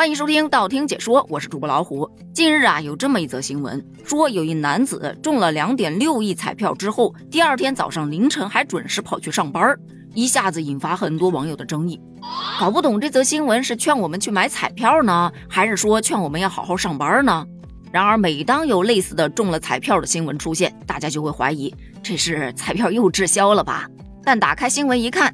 欢迎收听道听解说，我是主播老虎。近日啊，有这么一则新闻，说有一男子中了两点六亿彩票之后，第二天早上凌晨还准时跑去上班，一下子引发很多网友的争议。搞不懂这则新闻是劝我们去买彩票呢，还是说劝我们要好好上班呢？然而，每当有类似的中了彩票的新闻出现，大家就会怀疑这是彩票又滞销了吧？但打开新闻一看，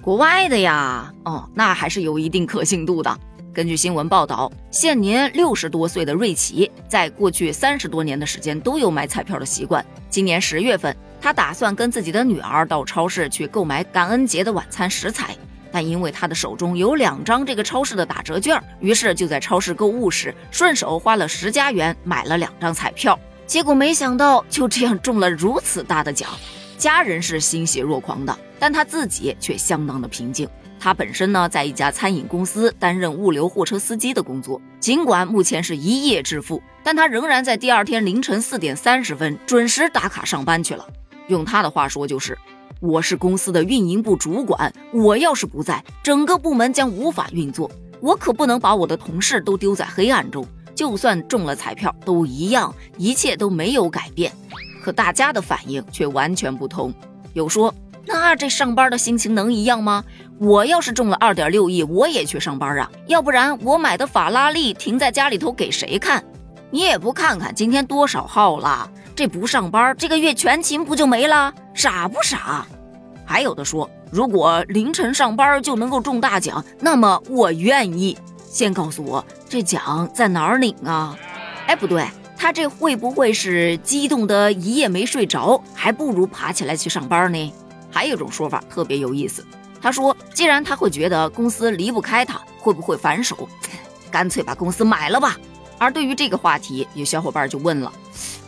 国外的呀，哦，那还是有一定可信度的。根据新闻报道，现年六十多岁的瑞奇，在过去三十多年的时间都有买彩票的习惯。今年十月份，他打算跟自己的女儿到超市去购买感恩节的晚餐食材，但因为他的手中有两张这个超市的打折券，于是就在超市购物时顺手花了十加元买了两张彩票。结果没想到就这样中了如此大的奖，家人是欣喜若狂的，但他自己却相当的平静。他本身呢，在一家餐饮公司担任物流货车司机的工作。尽管目前是一夜致富，但他仍然在第二天凌晨四点三十分准时打卡上班去了。用他的话说，就是我是公司的运营部主管，我要是不在，整个部门将无法运作。我可不能把我的同事都丢在黑暗中。就算中了彩票，都一样，一切都没有改变。可大家的反应却完全不同，有说。那这上班的心情能一样吗？我要是中了二点六亿，我也去上班啊！要不然我买的法拉利停在家里头给谁看？你也不看看今天多少号了？这不上班，这个月全勤不就没了？傻不傻？还有的说，如果凌晨上班就能够中大奖，那么我愿意。先告诉我这奖在哪儿领啊？哎，不对，他这会不会是激动的一夜没睡着，还不如爬起来去上班呢？还有一种说法特别有意思，他说，既然他会觉得公司离不开他，会不会反手，干脆把公司买了吧？而对于这个话题，有小伙伴就问了，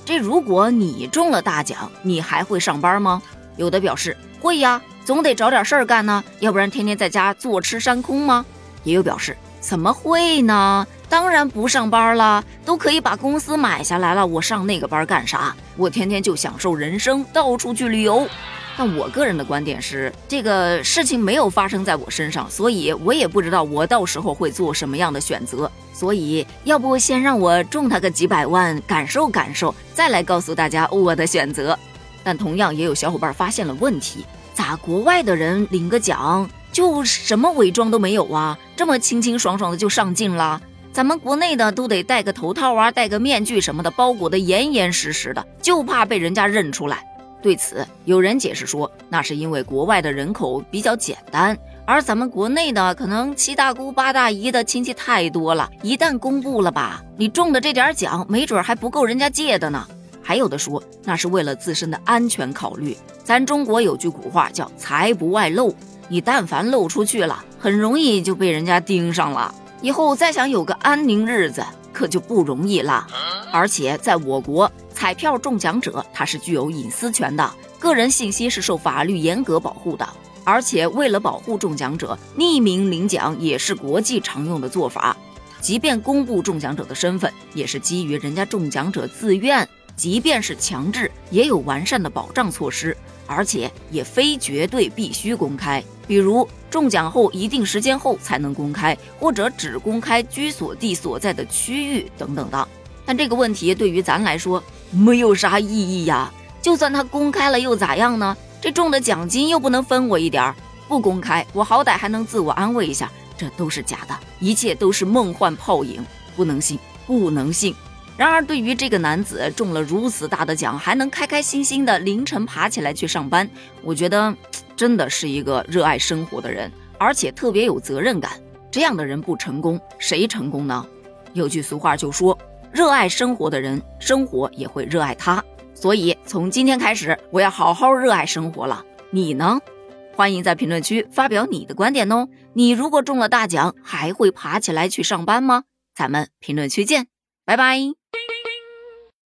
这如果你中了大奖，你还会上班吗？有的表示会呀，总得找点事儿干呢，要不然天天在家坐吃山空吗？也有表示怎么会呢？当然不上班了，都可以把公司买下来了，我上那个班干啥？我天天就享受人生，到处去旅游。但我个人的观点是，这个事情没有发生在我身上，所以我也不知道我到时候会做什么样的选择。所以，要不先让我中他个几百万，感受感受，再来告诉大家我的选择。但同样也有小伙伴发现了问题：咋国外的人领个奖就什么伪装都没有啊？这么清清爽爽的就上镜了？咱们国内的都得戴个头套啊，戴个面具什么的，包裹的严严实实的，就怕被人家认出来。对此，有人解释说，那是因为国外的人口比较简单，而咱们国内的可能七大姑八大姨的亲戚太多了，一旦公布了吧，你中的这点奖，没准还不够人家借的呢。还有的说，那是为了自身的安全考虑。咱中国有句古话叫“财不外露”，你但凡露出去了，很容易就被人家盯上了，以后再想有个安宁日子，可就不容易了。而且在我国。彩票中奖者他是具有隐私权的，个人信息是受法律严格保护的。而且为了保护中奖者，匿名领奖也是国际常用的做法。即便公布中奖者的身份，也是基于人家中奖者自愿。即便是强制，也有完善的保障措施，而且也非绝对必须公开。比如中奖后一定时间后才能公开，或者只公开居所地所在的区域等等的。但这个问题对于咱来说没有啥意义呀。就算他公开了又咋样呢？这中的奖金又不能分我一点儿。不公开，我好歹还能自我安慰一下，这都是假的，一切都是梦幻泡影，不能信，不能信。然而，对于这个男子中了如此大的奖，还能开开心心的凌晨爬起来去上班，我觉得真的是一个热爱生活的人，而且特别有责任感。这样的人不成功，谁成功呢？有句俗话就说。热爱生活的人，生活也会热爱他。所以从今天开始，我要好好热爱生活了。你呢？欢迎在评论区发表你的观点哦。你如果中了大奖，还会爬起来去上班吗？咱们评论区见，拜拜。